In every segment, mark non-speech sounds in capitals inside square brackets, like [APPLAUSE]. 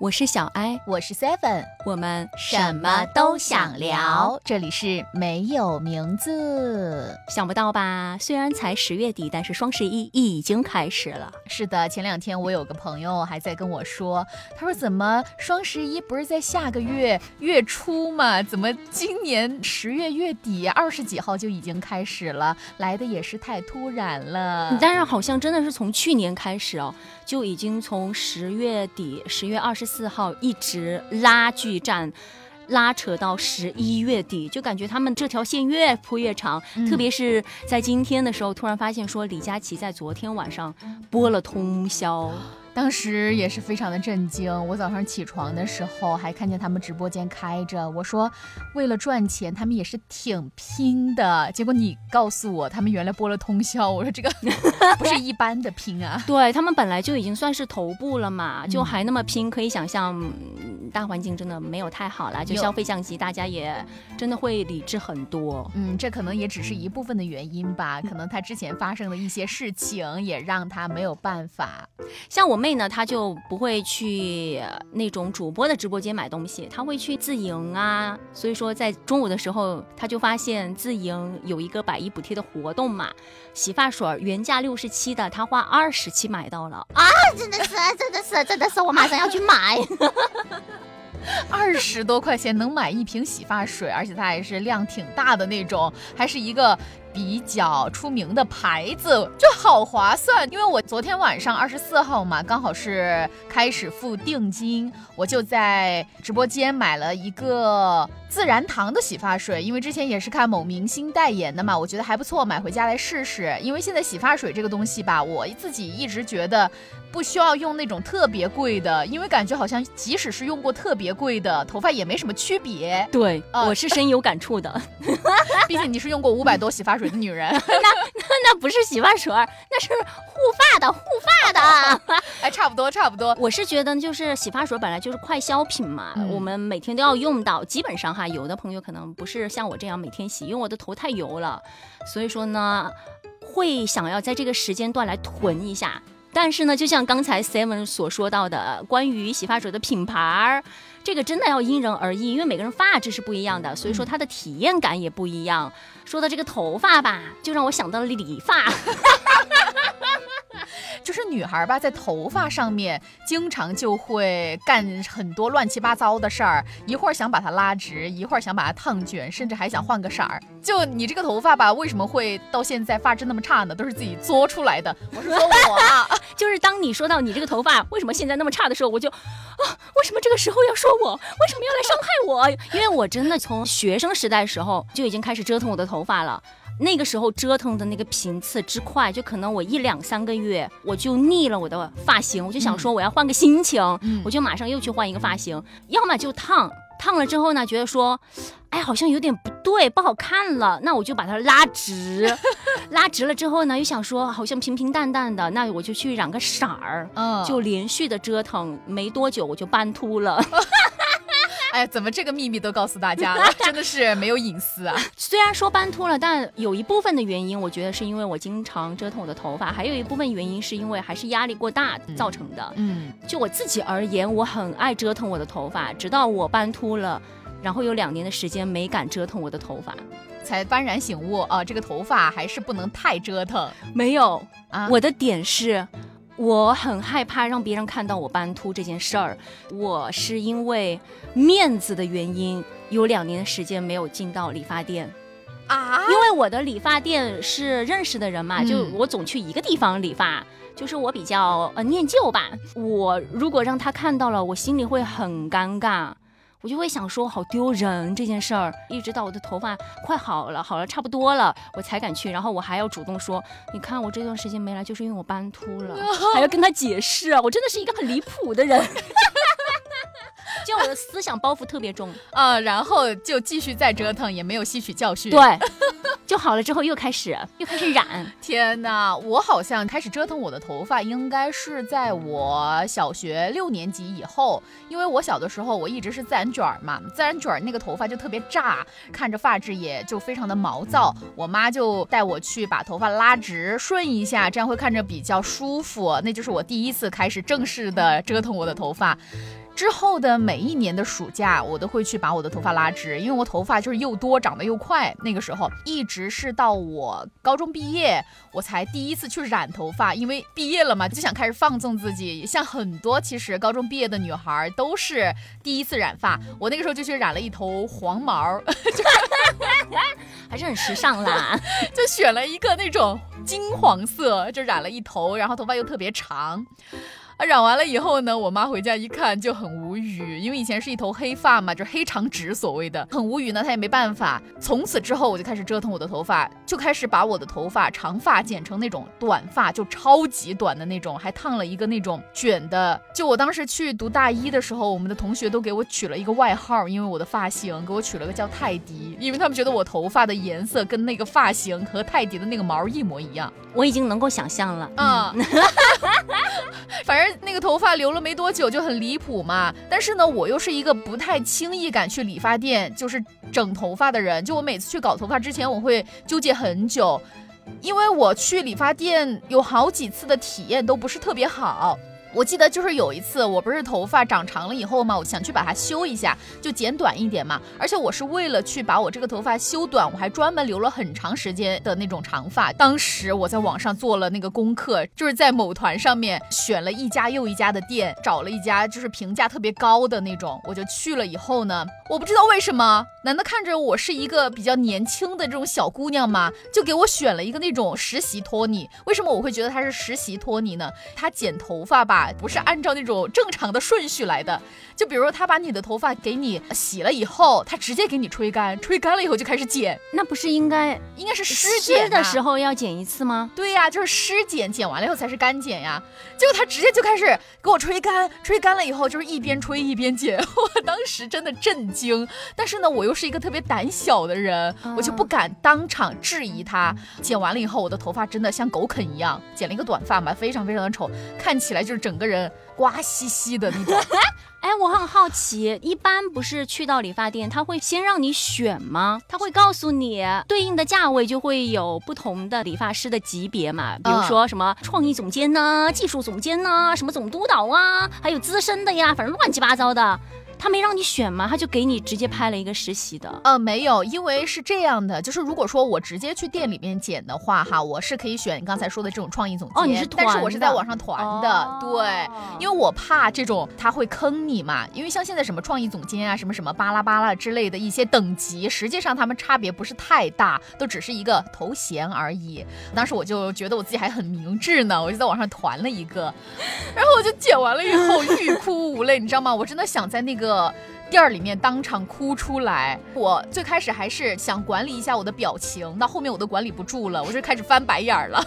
我是小艾，我是 Seven，我们什么都想聊。这里是没有名字，想不到吧？虽然才十月底，但是双十一已经开始了。是的，前两天我有个朋友还在跟我说，他说怎么双十一不是在下个月月初吗？怎么今年十月月底二十几号就已经开始了？来的也是太突然了。但是好像真的是从去年开始哦，就已经从十月底十月二十。四号一直拉锯战，拉扯到十一月底，就感觉他们这条线越铺越长。特别是在今天的时候，突然发现说李佳琦在昨天晚上播了通宵。当时也是非常的震惊，我早上起床的时候还看见他们直播间开着，我说为了赚钱，他们也是挺拼的。结果你告诉我，他们原来播了通宵，我说这个 [LAUGHS] 不是一般的拼啊。对他们本来就已经算是头部了嘛，就还那么拼，可以想象大环境真的没有太好了，就消费降级，大家也真的会理智很多。嗯，这可能也只是一部分的原因吧，可能他之前发生的一些事情也让他没有办法，像我。妹呢，她就不会去那种主播的直播间买东西，她会去自营啊。所以说，在中午的时候，她就发现自营有一个百亿补贴的活动嘛，洗发水原价六十七的，她花二十七买到了啊！真的是，真的是，真的是，我马上要去买。二十多块钱能买一瓶洗发水，而且它还是量挺大的那种，还是一个。比较出名的牌子就好划算，因为我昨天晚上二十四号嘛，刚好是开始付定金，我就在直播间买了一个自然堂的洗发水，因为之前也是看某明星代言的嘛，我觉得还不错，买回家来试试。因为现在洗发水这个东西吧，我自己一直觉得不需要用那种特别贵的，因为感觉好像即使是用过特别贵的，头发也没什么区别。对，我是深有感触的，毕竟你是用过五百多洗发。的女人，[LAUGHS] 那那那不是洗发水，那是护发的护发的。[LAUGHS] 哎，差不多差不多。我是觉得，就是洗发水本来就是快消品嘛，我们每天都要用到。基本上哈，有的朋友可能不是像我这样每天洗，因为我的头太油了，所以说呢，会想要在这个时间段来囤一下。但是呢，就像刚才 Seven 所说到的，关于洗发水的品牌，这个真的要因人而异，因为每个人发质是不一样的，所以说它的体验感也不一样。说到这个头发吧，就让我想到了理发。[LAUGHS] 就是女孩吧，在头发上面经常就会干很多乱七八糟的事儿，一会儿想把它拉直，一会儿想把它烫卷，甚至还想换个色儿。就你这个头发吧，为什么会到现在发质那么差呢？都是自己作出来的。我是说我啊，[LAUGHS] 就是当你说到你这个头发为什么现在那么差的时候，我就啊，为什么这个时候要说我？为什么要来伤害我？因为我真的从学生时代时候就已经开始折腾我的头发了。那个时候折腾的那个频次之快，就可能我一两三个月我就腻了我的发型，我就想说我要换个心情，我就马上又去换一个发型，要么就烫，烫了之后呢，觉得说，哎，好像有点不对，不好看了，那我就把它拉直，[LAUGHS] 拉直了之后呢，又想说好像平平淡淡的，那我就去染个色儿，嗯，就连续的折腾，没多久我就斑秃了。[LAUGHS] [LAUGHS] [LAUGHS] 哎，怎么这个秘密都告诉大家了？真的是没有隐私啊！[LAUGHS] 虽然说斑秃了，但有一部分的原因，我觉得是因为我经常折腾我的头发，还有一部分原因是因为还是压力过大造成的。嗯，就我自己而言，我很爱折腾我的头发，直到我斑秃了，然后有两年的时间没敢折腾我的头发，才幡然醒悟啊，这个头发还是不能太折腾。没有啊，我的点是。我很害怕让别人看到我斑秃这件事儿，我是因为面子的原因，有两年的时间没有进到理发店，啊，因为我的理发店是认识的人嘛，就我总去一个地方理发，就是我比较呃念旧吧，我如果让他看到了，我心里会很尴尬。我就会想说，好丢人这件事儿，一直到我的头发快好了，好了差不多了，我才敢去。然后我还要主动说，你看我这段时间没来，就是因为我斑秃了，还要跟他解释啊，我真的是一个很离谱的人。[LAUGHS] 就我的思想包袱特别重啊，[LAUGHS] 然后就继续再折腾，也没有吸取教训。对，[LAUGHS] 就好了之后又开始又开始染。天哪，我好像开始折腾我的头发，应该是在我小学六年级以后，因为我小的时候我一直是自然卷儿嘛，自然卷儿那个头发就特别炸，看着发质也就非常的毛躁。我妈就带我去把头发拉直顺一下，这样会看着比较舒服。那就是我第一次开始正式的折腾我的头发。之后的每一年的暑假，我都会去把我的头发拉直，因为我头发就是又多，长得又快。那个时候一直是到我高中毕业，我才第一次去染头发，因为毕业了嘛，就想开始放纵自己。像很多其实高中毕业的女孩都是第一次染发，我那个时候就去染了一头黄毛，[LAUGHS] 还是很时尚啦，就选了一个那种金黄色，就染了一头，然后头发又特别长。染完了以后呢，我妈回家一看就很无语，因为以前是一头黑发嘛，就是黑长直所谓的，很无语呢，她也没办法。从此之后，我就开始折腾我的头发，就开始把我的头发长发剪成那种短发，就超级短的那种，还烫了一个那种卷的。就我当时去读大一的时候，我们的同学都给我取了一个外号，因为我的发型给我取了个叫泰迪，因为他们觉得我头发的颜色跟那个发型和泰迪的那个毛一模一样。我已经能够想象了，嗯，[LAUGHS] 反正。那个头发留了没多久就很离谱嘛，但是呢，我又是一个不太轻易敢去理发店就是整头发的人，就我每次去搞头发之前，我会纠结很久，因为我去理发店有好几次的体验都不是特别好。我记得就是有一次，我不是头发长长了以后嘛，我想去把它修一下，就剪短一点嘛。而且我是为了去把我这个头发修短，我还专门留了很长时间的那种长发。当时我在网上做了那个功课，就是在某团上面选了一家又一家的店，找了一家就是评价特别高的那种，我就去了以后呢，我不知道为什么，难道看着我是一个比较年轻的这种小姑娘吗？就给我选了一个那种实习托尼。为什么我会觉得他是实习托尼呢？他剪头发吧。不是按照那种正常的顺序来的，就比如说他把你的头发给你洗了以后，他直接给你吹干，吹干了以后就开始剪，那不是应该应该是湿剪的时候要剪一次吗？对呀，就是湿剪，剪完了以后才是干剪呀。结果他直接就开始给我吹干，吹干了以后就是一边吹一边剪，[LAUGHS] 我当时真的震惊。但是呢，我又是一个特别胆小的人，我就不敢当场质疑他。剪完了以后，我的头发真的像狗啃一样，剪了一个短发嘛，非常非常的丑，看起来就是整。个人瓜兮兮的那种，[LAUGHS] 哎，我很好奇，一般不是去到理发店，他会先让你选吗？他会告诉你对应的价位就会有不同的理发师的级别嘛？比如说什么创意总监呢，技术总监呢，什么总督导啊，还有资深的呀，反正乱七八糟的。他没让你选吗？他就给你直接拍了一个实习的。呃，没有，因为是这样的，就是如果说我直接去店里面剪的话，哈，我是可以选你刚才说的这种创意总监。哦，你是团但是我是在网上团的，对，因为我怕这种他会坑你嘛。因为像现在什么创意总监啊，什么什么巴拉巴拉之类的一些等级，实际上他们差别不是太大，都只是一个头衔而已。当时我就觉得我自己还很明智呢，我就在网上团了一个，然后我就剪完了以后欲哭无泪，你知道吗？我真的想在那个。个店儿里面当场哭出来，我最开始还是想管理一下我的表情，到后面我都管理不住了，我就开始翻白眼儿了。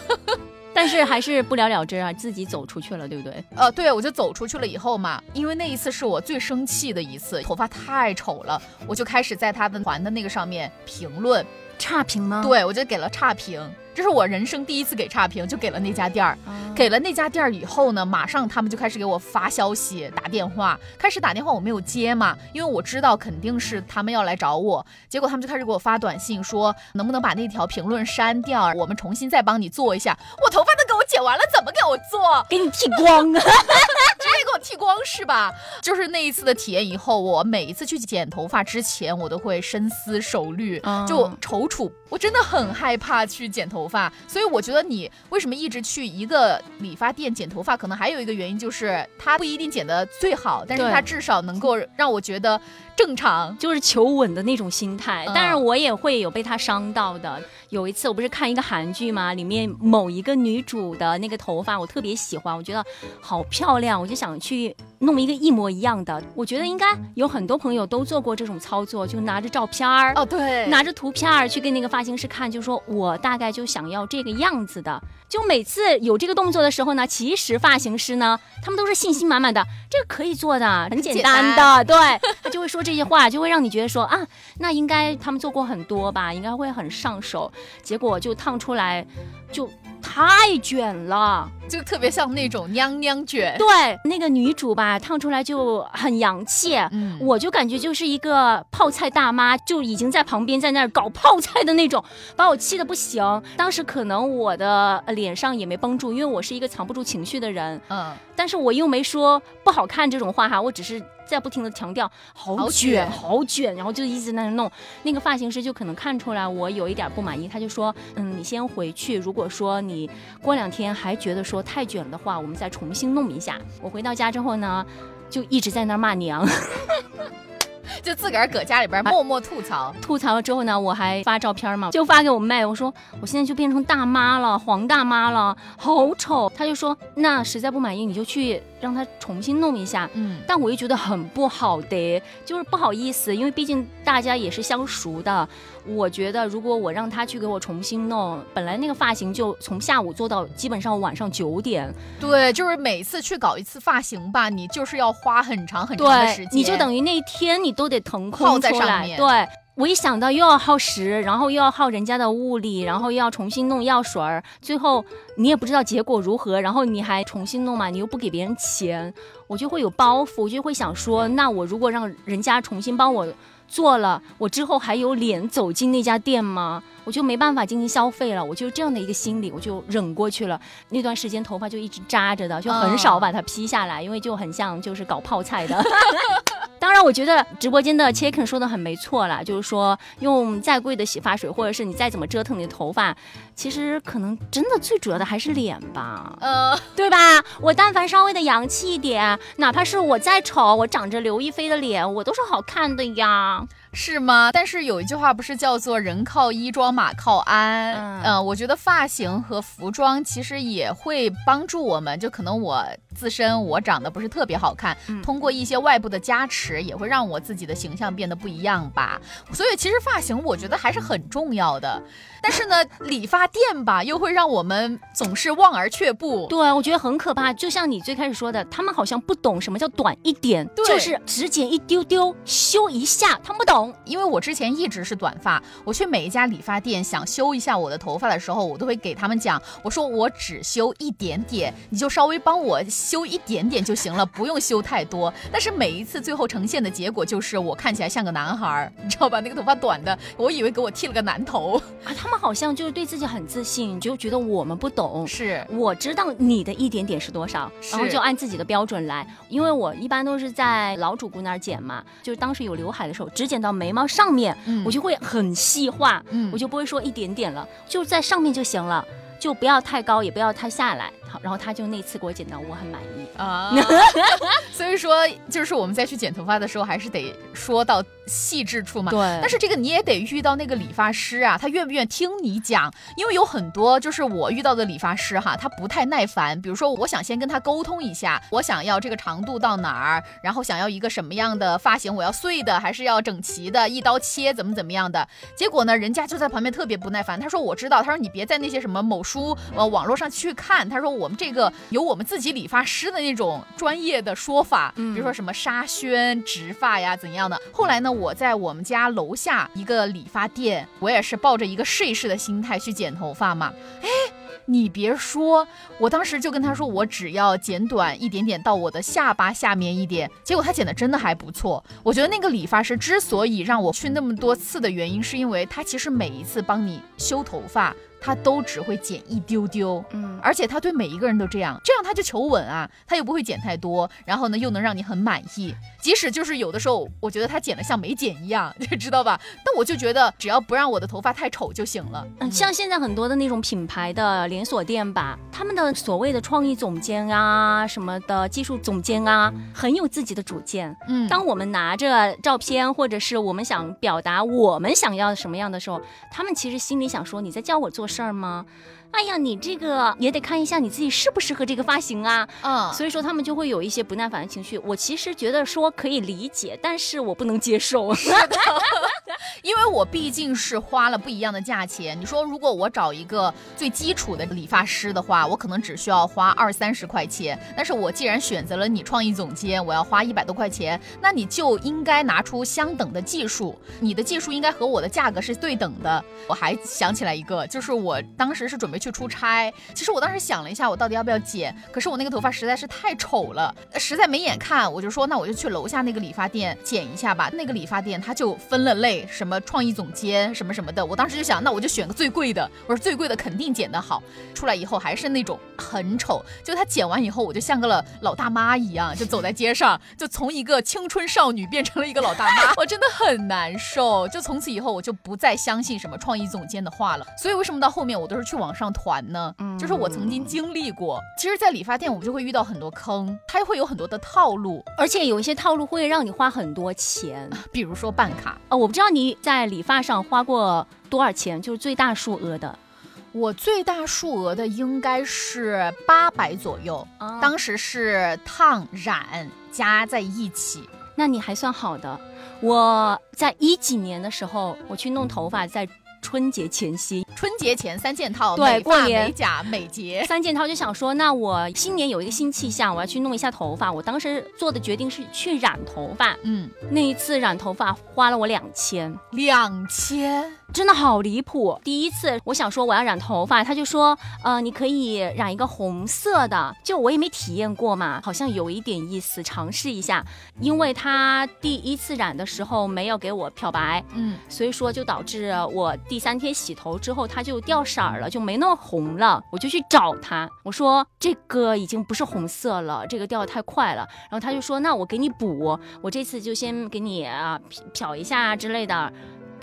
但是还是不了了之啊，自己走出去了，对不对？呃，对，我就走出去了以后嘛，因为那一次是我最生气的一次，头发太丑了，我就开始在他的团的那个上面评论差评吗？对，我就给了差评。这是我人生第一次给差评，就给了那家店儿。给了那家店儿以后呢，马上他们就开始给我发消息、打电话。开始打电话我没有接嘛，因为我知道肯定是他们要来找我。结果他们就开始给我发短信说，能不能把那条评论删掉，我们重新再帮你做一下。我头发都给我剪完了，怎么给我做？给你剃光啊！[LAUGHS] 直接给我剃光是吧？就是那一次的体验以后，我每一次去剪头发之前，我都会深思熟虑，就踌躇。我真的很害怕去剪头发，所以我觉得你为什么一直去一个理发店剪头发，可能还有一个原因就是它不一定剪得最好，但是它至少能够让我觉得。正常就是求稳的那种心态，但是我也会有被他伤到的。有一次我不是看一个韩剧嘛，里面某一个女主的那个头发我特别喜欢，我觉得好漂亮，我就想去弄一个一模一样的。我觉得应该有很多朋友都做过这种操作，就拿着照片儿哦，对，拿着图片儿去跟那个发型师看，就说我大概就想要这个样子的。就每次有这个动作的时候呢，其实发型师呢，他们都是信心满满的，这个可以做的，很简单的，对他就会说这些话，就会让你觉得说啊，那应该他们做过很多吧，应该会很上手，结果就烫出来就太卷了。就特别像那种娘娘卷。对，那个女主吧，烫出来就很洋气，嗯，我就感觉就是一个泡菜大妈，就已经在旁边在那儿搞泡菜的那种，把我气的不行。当时可能我的脸上也没绷住，因为我是一个藏不住情绪的人，嗯，但是我又没说不好看这种话哈，我只是。在不停的强调好卷好卷，然后就一直在那弄。那个发型师就可能看出来我有一点不满意，他就说：“嗯，你先回去。如果说你过两天还觉得说太卷的话，我们再重新弄一下。”我回到家之后呢，就一直在那骂娘。[LAUGHS] 就自个儿搁家里边默默吐槽，吐槽了之后呢，我还发照片嘛，就发给我妹，我说我现在就变成大妈了，黄大妈了，好丑。她就说那实在不满意，你就去让她重新弄一下。嗯，但我又觉得很不好的，就是不好意思，因为毕竟大家也是相熟的。我觉得如果我让他去给我重新弄，本来那个发型就从下午做到基本上晚上九点。对，就是每次去搞一次发型吧，你就是要花很长很长的时间，你就等于那一天你都得腾空出来。对，我一想到又要耗时，然后又要耗人家的物力，然后又要重新弄药水儿，最后你也不知道结果如何，然后你还重新弄嘛，你又不给别人钱，我就会有包袱，我就会想说，那我如果让人家重新帮我。做了，我之后还有脸走进那家店吗？我就没办法进行消费了，我就这样的一个心理，我就忍过去了。那段时间头发就一直扎着的，就很少把它披下来，因为就很像就是搞泡菜的。[LAUGHS] 当然，我觉得直播间的 Chicken 说的很没错啦，就是说用再贵的洗发水，或者是你再怎么折腾你的头发，其实可能真的最主要的还是脸吧，呃，对吧？我但凡稍微的洋气一点，哪怕是我再丑，我长着刘亦菲的脸，我都是好看的呀。是吗？但是有一句话不是叫做“人靠衣装，马靠鞍”？嗯，我觉得发型和服装其实也会帮助我们。就可能我自身我长得不是特别好看，通过一些外部的加持，也会让我自己的形象变得不一样吧。所以其实发型我觉得还是很重要的。但是呢，理发店吧，又会让我们总是望而却步。对，我觉得很可怕。就像你最开始说的，他们好像不懂什么叫短一点，就是只剪一丢丢，修一下，他们不懂。因为我之前一直是短发，我去每一家理发店想修一下我的头发的时候，我都会给他们讲，我说我只修一点点，你就稍微帮我修一点点就行了，不用修太多。但是每一次最后呈现的结果就是我看起来像个男孩，你知道吧？那个头发短的，我以为给我剃了个男头啊，他们。他好像就是对自己很自信，就觉得我们不懂。是，我知道你的一点点是多少，然后就按自己的标准来。因为我一般都是在老主顾那儿剪嘛，就是当时有刘海的时候，只剪到眉毛上面，我就会很细化，我就不会说一点点了，就在上面就行了。就不要太高，也不要太下来。好，然后他就那次给我剪到，我很满意啊。[LAUGHS] 所以说，就是我们再去剪头发的时候，还是得说到细致处嘛。对。但是这个你也得遇到那个理发师啊，他愿不愿意听你讲？因为有很多就是我遇到的理发师哈，他不太耐烦。比如说，我想先跟他沟通一下，我想要这个长度到哪儿，然后想要一个什么样的发型，我要碎的还是要整齐的，一刀切怎么怎么样的？结果呢，人家就在旁边特别不耐烦。他说：“我知道。”他说：“你别在那些什么某。”书呃，网络上去看，他说我们这个有我们自己理发师的那种专业的说法，比如说什么沙宣植发呀怎样的。后来呢，我在我们家楼下一个理发店，我也是抱着一个试一试的心态去剪头发嘛。哎，你别说，我当时就跟他说，我只要剪短一点点到我的下巴下面一点，结果他剪的真的还不错。我觉得那个理发师之所以让我去那么多次的原因，是因为他其实每一次帮你修头发。他都只会剪一丢丢，嗯，而且他对每一个人都这样，这样他就求稳啊，他又不会剪太多，然后呢又能让你很满意。即使就是有的时候，我觉得他剪的像没剪一样，[LAUGHS] 你知道吧？但我就觉得只要不让我的头发太丑就行了。嗯，像现在很多的那种品牌的连锁店吧，他们的所谓的创意总监啊，什么的技术总监啊，很有自己的主见。嗯，当我们拿着照片或者是我们想表达我们想要什么样的时候，他们其实心里想说你在教我做。事儿吗？哎呀，你这个也得看一下你自己适不适合这个发型啊。嗯，所以说他们就会有一些不耐烦的情绪。我其实觉得说可以理解，但是我不能接受。[LAUGHS] [LAUGHS] 因为我毕竟是花了不一样的价钱。你说，如果我找一个最基础的理发师的话，我可能只需要花二三十块钱。但是我既然选择了你创意总监，我要花一百多块钱，那你就应该拿出相等的技术，你的技术应该和我的价格是对等的。我还想起来一个，就是我当时是准备去出差，其实我当时想了一下，我到底要不要剪？可是我那个头发实在是太丑了，实在没眼看，我就说那我就去楼下那个理发店剪一下吧。那个理发店他就分了类，什么创意总监什么什么的。我当时就想，那我就选个最贵的。我说最贵的肯定剪得好。出来以后还是那种很丑。就他剪完以后，我就像个了老大妈一样，就走在街上，就从一个青春少女变成了一个老大妈。[LAUGHS] 我真的很难受。就从此以后，我就不再相信什么创意总监的话了。所以为什么到后面我都是去网上团呢？嗯，就是我曾经经历过。其实，在理发店我们就会遇到很多坑，它会有很多的套路，而且有一些套路会让你花很多钱，[LAUGHS] 比如说办卡。啊，我不知道你在理发上花过多少钱，就是最大数额的。我最大数额的应该是八百左右，当时是烫染加在一起，那你还算好的。我在一几年的时候，我去弄头发，在。春节前夕，春节前三件套，对，过年。美甲美睫。三件套，就想说，那我新年有一个新气象，我要去弄一下头发。我当时做的决定是去染头发，嗯，那一次染头发花了我两千，两千，真的好离谱。第一次我想说我要染头发，他就说，呃，你可以染一个红色的，就我也没体验过嘛，好像有一点意思，尝试一下。因为他第一次染的时候没有给我漂白，嗯，所以说就导致我。第三天洗头之后，它就掉色儿了，就没那么红了。我就去找他，我说这个已经不是红色了，这个掉的太快了。然后他就说，那我给你补，我这次就先给你啊漂一下之类的。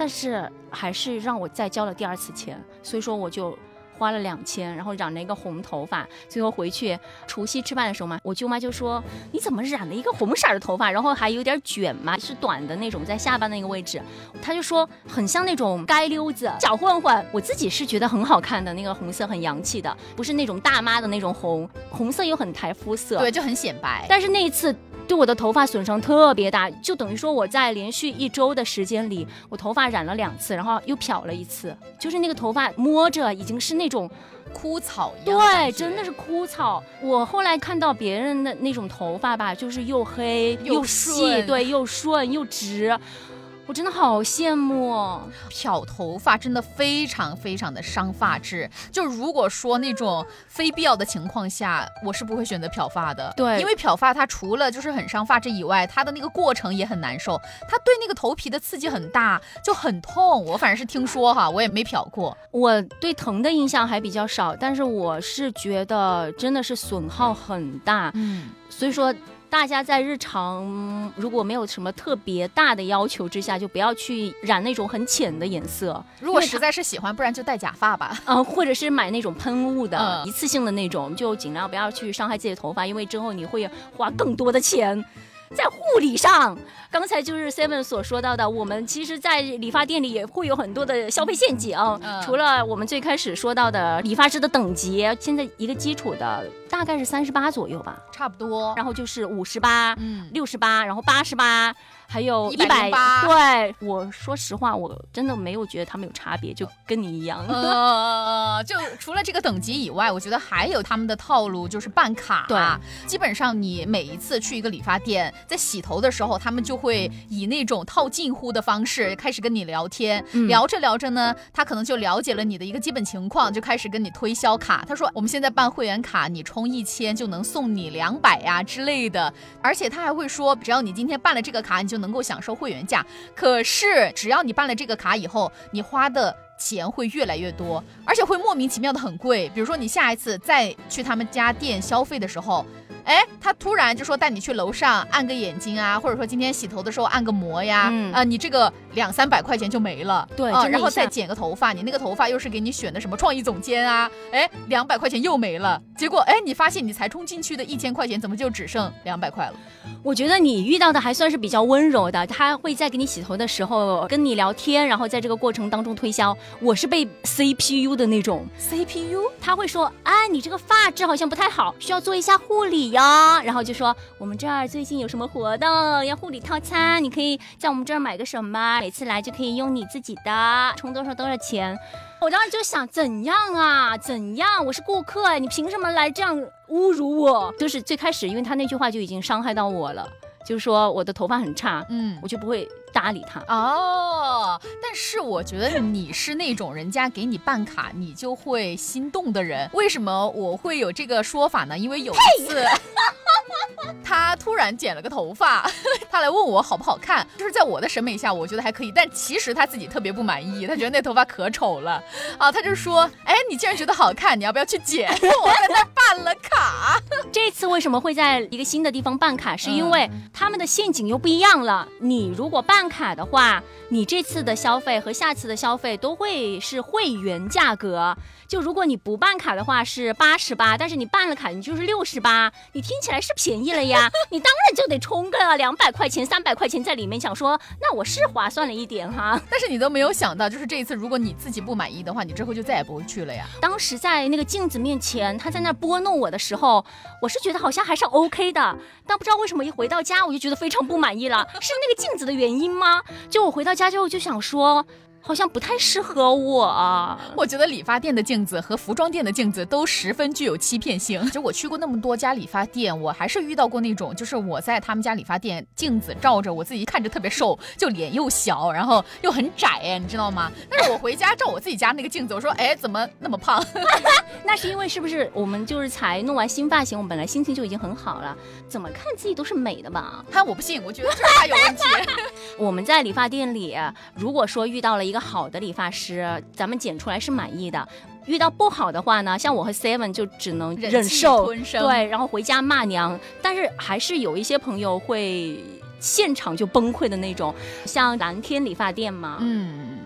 但是还是让我再交了第二次钱，所以说我就。花了两千，然后染了一个红头发，最后回去除夕吃饭的时候嘛，我舅妈就说你怎么染了一个红色的头发，然后还有点卷嘛，是短的那种，在下巴那个位置，她就说很像那种街溜子、小混混。我自己是觉得很好看的，那个红色很洋气的，不是那种大妈的那种红，红色又很抬肤色，对，就很显白。但是那一次。对我的头发损伤特别大，就等于说我在连续一周的时间里，我头发染了两次，然后又漂了一次，就是那个头发摸着已经是那种枯草一样，对，真的是枯草。我后来看到别人的那种头发吧，就是又黑又细，对，又顺又直。我真的好羡慕漂头发，真的非常非常的伤发质。就如果说那种非必要的情况下，我是不会选择漂发的。对，因为漂发它除了就是很伤发质以外，它的那个过程也很难受，它对那个头皮的刺激很大，就很痛。我反正是听说哈，我也没漂过。我对疼的印象还比较少，但是我是觉得真的是损耗很大。嗯，所以说。大家在日常如果没有什么特别大的要求之下，就不要去染那种很浅的颜色。如果实在是喜欢，不然就戴假发吧。嗯，[LAUGHS] 或者是买那种喷雾的，一次性的那种，就尽量不要去伤害自己的头发，因为之后你会花更多的钱。在护理上，刚才就是 Seven 所说到的，我们其实，在理发店里也会有很多的消费陷阱。除了我们最开始说到的理发师的等级，现在一个基础的大概是三十八左右吧，差不多。然后就是五十八，嗯，六十八，然后八十八。还有一百八，对我说实话，我真的没有觉得他们有差别，就跟你一样。[LAUGHS] 呃，就除了这个等级以外，我觉得还有他们的套路，就是办卡。对，基本上你每一次去一个理发店，在洗头的时候，他们就会以那种套近乎的方式开始跟你聊天。聊着聊着呢，他可能就了解了你的一个基本情况，就开始跟你推销卡。他说：“我们现在办会员卡，你充一千就能送你两百呀之类的。”而且他还会说，只要你今天办了这个卡，你就能够享受会员价，可是只要你办了这个卡以后，你花的钱会越来越多，而且会莫名其妙的很贵。比如说你下一次再去他们家店消费的时候。哎，他突然就说带你去楼上按个眼睛啊，或者说今天洗头的时候按个摩呀，啊，你这个两三百块钱就没了。对，然后再剪个头发，你那个头发又是给你选的什么创意总监啊？哎，两百块钱又没了。结果哎，你发现你才充进去的一千块钱，怎么就只剩两百块了？我觉得你遇到的还算是比较温柔的，他会在给你洗头的时候跟你聊天，然后在这个过程当中推销。我是被 CPU 的那种 CPU，他会说，啊，你这个发质好像不太好，需要做一下护理。呀，然后就说我们这儿最近有什么活动，要护理套餐，你可以在我们这儿买个什么，每次来就可以用你自己的，充多少多少钱。我当时就想，怎样啊？怎样？我是顾客，你凭什么来这样侮辱我？就是最开始，因为他那句话就已经伤害到我了，就是说我的头发很差，嗯，我就不会搭理他。哦，但是我觉得你是那种人家给你办卡，你就会心动的人。为什么我会有这个说法呢？因为有一次。[LAUGHS] [LAUGHS] 他突然剪了个头发，[LAUGHS] 他来问我好不好看，就是在我的审美下，我觉得还可以，但其实他自己特别不满意，他觉得那头发可丑了啊，他就说，哎，你既然觉得好看，你要不要去剪？[LAUGHS] 我在那办了卡。这次为什么会在一个新的地方办卡？是因为他们的陷阱又不一样了。你如果办卡的话，你这次的消费和下次的消费都会是会员价格。就如果你不办卡的话是八十八，但是你办了卡，你就是六十八，你听起来是便宜了呀？你当然就得充个两百块钱、三百块钱在里面，想说那我是划算了一点哈。但是你都没有想到，就是这一次，如果你自己不满意的话，你之后就再也不会去了呀。当时在那个镜子面前，他在那拨弄我的时候，我是觉得好像还是 OK 的，但不知道为什么一回到家我就觉得非常不满意了，是那个镜子的原因吗？就我回到家之后就想说。好像不太适合我啊！我觉得理发店的镜子和服装店的镜子都十分具有欺骗性。就我去过那么多家理发店，我还是遇到过那种，就是我在他们家理发店镜子照着我自己，看着特别瘦，就脸又小，然后又很窄，你知道吗？但是我回家照我自己家那个镜子，我说，哎，怎么那么胖？[LAUGHS] 那是因为是不是我们就是才弄完新发型，我们本来心情就已经很好了，怎么看自己都是美的吧？哈，我不信，我觉得就是他有问题。[LAUGHS] 我们在理发店里，如果说遇到了一个好的理发师，咱们剪出来是满意的；遇到不好的话呢，像我和 Seven 就只能忍受，对，然后回家骂娘。但是还是有一些朋友会现场就崩溃的那种，像蓝天理发店嘛，嗯。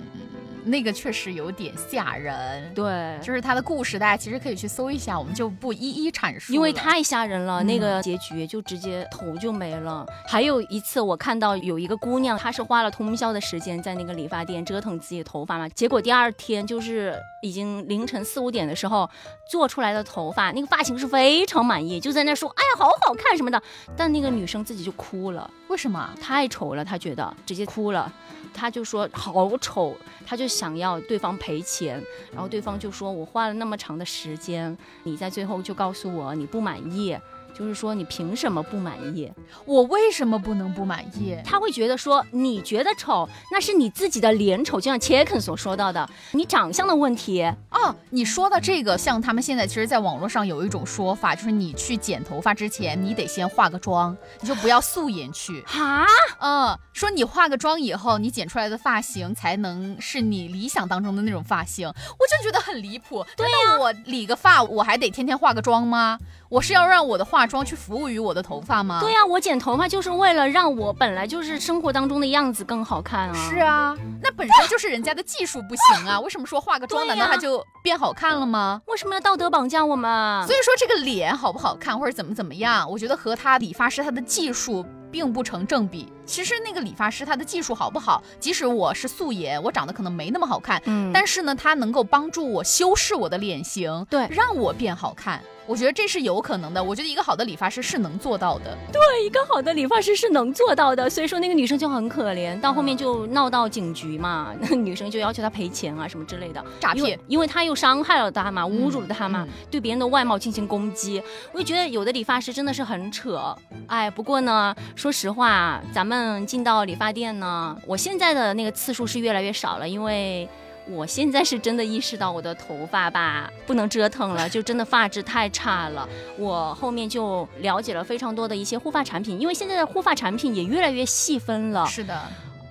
那个确实有点吓人，对，就是他的故事，大家其实可以去搜一下，我们就不一一阐述，因为太吓人了。那个结局就直接头就没了。还有一次，我看到有一个姑娘，她是花了通宵的时间在那个理发店折腾自己的头发嘛，结果第二天就是已经凌晨四五点的时候做出来的头发，那个发型是非常满意，就在那说，哎呀，好好看什么的。但那个女生自己就哭了，为什么？太丑了，她觉得直接哭了。她就说好丑，她就想要对方赔钱，然后对方就说我花了那么长的时间，你在最后就告诉我你不满意。就是说，你凭什么不满意？我为什么不能不满意？他会觉得说，你觉得丑，那是你自己的脸丑，就像 Chicken 所说到的，你长相的问题。哦，你说的这个，像他们现在其实，在网络上有一种说法，就是你去剪头发之前，你得先化个妆，你就不要素颜去。哈，嗯，说你化个妆以后，你剪出来的发型才能是你理想当中的那种发型。我就觉得很离谱。对呀，我理个发，我还得天天化个妆吗？我是要让我的化妆去服务于我的头发吗？对呀，我剪头发就是为了让我本来就是生活当中的样子更好看啊。是啊，那本身就是人家的技术不行啊。[LAUGHS] 为什么说化个妆，难道它就变好看了吗？为什么要道德绑架我们？所以说这个脸好不好看或者怎么怎么样，我觉得和他理发师他的技术。并不成正比。其实那个理发师他的技术好不好，即使我是素颜，我长得可能没那么好看，嗯，但是呢，他能够帮助我修饰我的脸型，对，让我变好看。我觉得这是有可能的。我觉得一个好的理发师是能做到的。对，一个好的理发师是能做到的。所以说那个女生就很可怜，到后面就闹到警局嘛，那女生就要求他赔钱啊什么之类的，诈骗，因为他又伤害了他嘛，侮辱了他嘛，对别人的外貌进行攻击。我就觉得有的理发师真的是很扯。哎，不过呢。说实话，咱们进到理发店呢，我现在的那个次数是越来越少了，因为我现在是真的意识到我的头发吧不能折腾了，就真的发质太差了。我后面就了解了非常多的一些护发产品，因为现在的护发产品也越来越细分了。是的。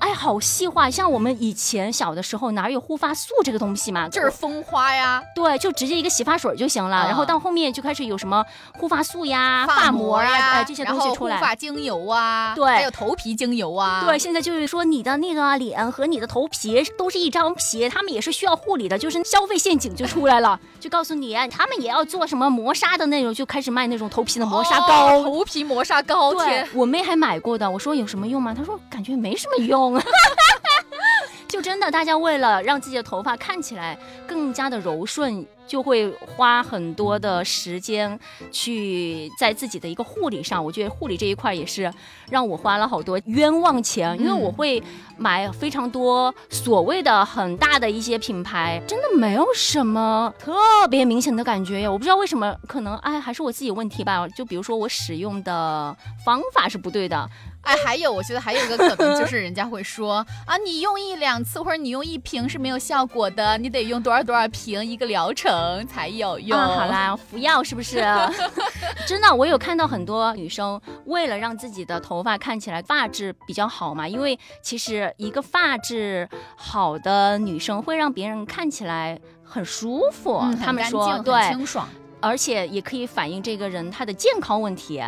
哎，好细化，像我们以前小的时候哪有护发素这个东西嘛？就是蜂花呀，对，就直接一个洗发水就行了。然后到后面就开始有什么护发素呀、发膜呀这些东西出来，护发精油啊，对，还有头皮精油啊。对，现在就是说你的那个脸和你的头皮都是一张皮，他们也是需要护理的，就是消费陷阱就出来了，[LAUGHS] 就告诉你他们也要做什么磨砂的那种，就开始卖那种头皮的磨砂膏，头皮磨砂膏。对，我妹还买过的，我说有什么用吗？她说感觉没什么用。[LAUGHS] 就真真的，大家为了让自己的头发看起来更加的柔顺。就会花很多的时间去在自己的一个护理上，我觉得护理这一块也是让我花了好多冤枉钱，因为我会买非常多所谓的很大的一些品牌，真的没有什么特别明显的感觉呀。我不知道为什么，可能哎还是我自己问题吧。就比如说我使用的方法是不对的。哎，还有，我觉得还有一个可能就是人家会说啊，你用一两次或者你用一瓶是没有效果的，你得用多少多少瓶一个疗程才有用。好啦，服药是不是？[LAUGHS] [LAUGHS] 真的，我有看到很多女生为了让自己的头发看起来发质比较好嘛，因为其实一个发质好的女生会让别人看起来很舒服，他们说对，清爽，而且也可以反映这个人他的健康问题。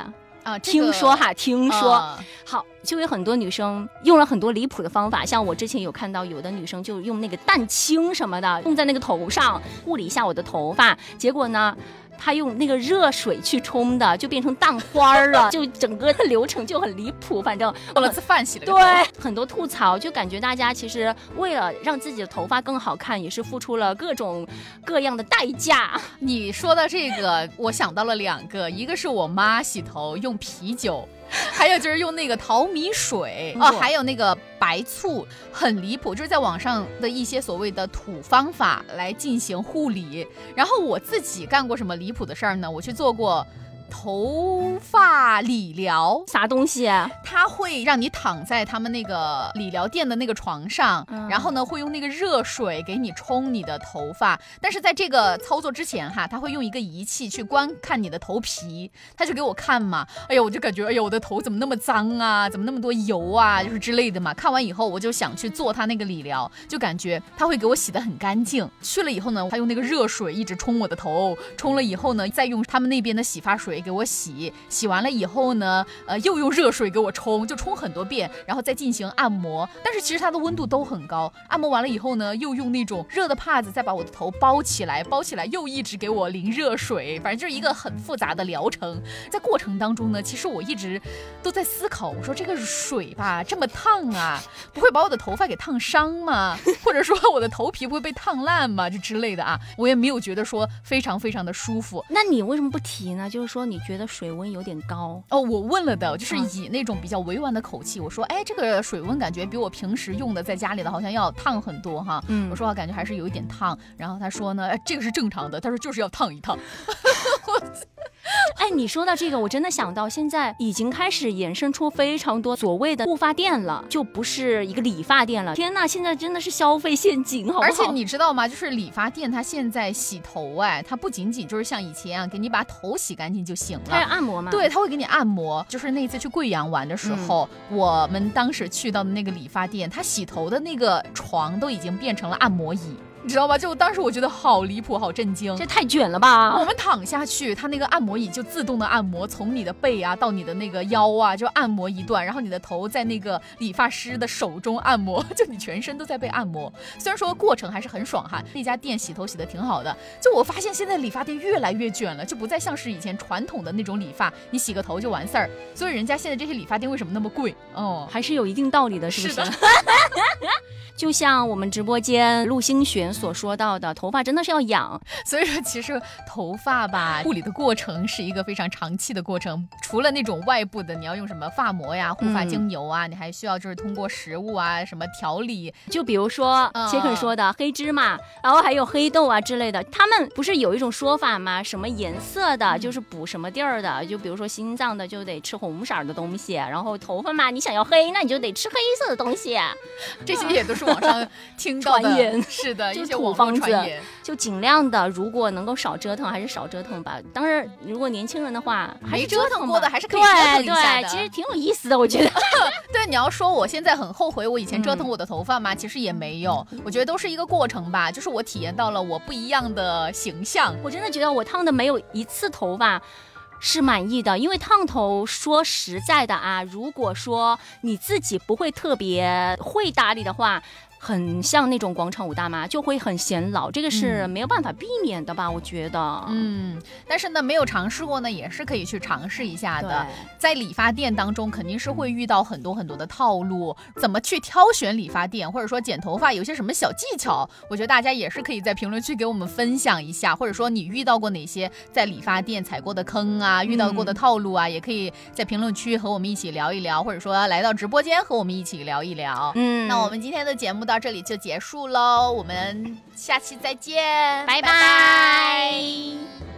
啊，听说哈，听说好，就有很多女生用了很多离谱的方法，像我之前有看到有的女生就用那个蛋清什么的，用在那个头上护理一下我的头发，结果呢。他用那个热水去冲的，就变成蛋花了，[LAUGHS] 就整个的流程就很离谱。反正做了次饭洗的。对，很多吐槽，就感觉大家其实为了让自己的头发更好看，也是付出了各种各样的代价。你说的这个，我想到了两个，一个是我妈洗头用啤酒。还有就是用那个淘米水啊，还有那个白醋，很离谱，就是在网上的一些所谓的土方法来进行护理。然后我自己干过什么离谱的事儿呢？我去做过。头发理疗啥东西？他会让你躺在他们那个理疗店的那个床上，然后呢会用那个热水给你冲你的头发。但是在这个操作之前哈，他会用一个仪器去观看你的头皮，他就给我看嘛。哎呀，我就感觉哎呀，我的头怎么那么脏啊？怎么那么多油啊？就是之类的嘛。看完以后，我就想去做他那个理疗，就感觉他会给我洗得很干净。去了以后呢，他用那个热水一直冲我的头，冲了以后呢，再用他们那边的洗发水。给我洗，洗完了以后呢，呃，又用热水给我冲，就冲很多遍，然后再进行按摩。但是其实它的温度都很高。按摩完了以后呢，又用那种热的帕子再把我的头包起来，包起来又一直给我淋热水，反正就是一个很复杂的疗程。在过程当中呢，其实我一直都在思考，我说这个水吧这么烫啊，不会把我的头发给烫伤吗？或者说我的头皮不会被烫烂吗？就之类的啊，我也没有觉得说非常非常的舒服。那你为什么不提呢？就是说。你觉得水温有点高哦？我问了的，就是以那种比较委婉的口气，我说，哎，这个水温感觉比我平时用的在家里的好像要烫很多哈。嗯，我说话感觉还是有一点烫。然后他说呢，哎，这个是正常的。他说就是要烫一烫。[LAUGHS] [LAUGHS] 哎，你说到这个，我真的想到现在已经开始衍生出非常多所谓的护发店了，就不是一个理发店了。天呐，现在真的是消费陷阱，好不好？而且你知道吗？就是理发店，它现在洗头，哎，它不仅仅就是像以前啊，给你把头洗干净就行了，它要按摩吗？对，它会给你按摩。就是那次去贵阳玩的时候，我们当时去到的那个理发店，它洗头的那个床都已经变成了按摩椅。你知道吧？就当时我觉得好离谱，好震惊，这太卷了吧！我们躺下去，它那个按摩椅就自动的按摩，从你的背啊到你的那个腰啊，就按摩一段，然后你的头在那个理发师的手中按摩，[LAUGHS] 就你全身都在被按摩。虽然说过程还是很爽哈，那家店洗头洗的挺好的。就我发现现在理发店越来越卷了，就不再像是以前传统的那种理发，你洗个头就完事儿。所以人家现在这些理发店为什么那么贵？哦，还是有一定道理的，是不是？[LAUGHS] 就像我们直播间陆星璇所说到的，头发真的是要养。所以说，其实头发吧，护理的过程是一个非常长期的过程。除了那种外部的，你要用什么发膜呀、护发精油啊，你还需要就是通过食物啊什么调理。就比如说杰克说的黑芝麻，然后还有黑豆啊之类的。他们不是有一种说法吗？什么颜色的就是补什么地儿的？就比如说心脏的就得吃红色的东西，然后头发嘛，你想要黑，那你就得吃黑色的东西。这些也都是。网上听到的，是的，[LAUGHS] 一些土方子，就尽量的，如果能够少折腾，还是少折腾吧。当然，如果年轻人的话，还是折腾过的还是可以折腾一下的。其实挺有意思的，我觉得。[LAUGHS] 对，你要说我现在很后悔我以前折腾我的头发吗？其实也没有，我觉得都是一个过程吧。就是我体验到了我不一样的形象。我真的觉得我烫的没有一次头发。是满意的，因为烫头说实在的啊，如果说你自己不会特别会打理的话。很像那种广场舞大妈，就会很显老，这个是没有办法避免的吧？我觉得，嗯，但是呢，没有尝试过呢，也是可以去尝试一下的。在理发店当中，肯定是会遇到很多很多的套路，怎么去挑选理发店，或者说剪头发有些什么小技巧？我觉得大家也是可以在评论区给我们分享一下，或者说你遇到过哪些在理发店踩过的坑啊，遇到过的套路啊，也可以在评论区和我们一起聊一聊，或者说来到直播间和我们一起聊一聊。嗯，那我们今天的节目到。到这里就结束喽我们下期再见拜拜。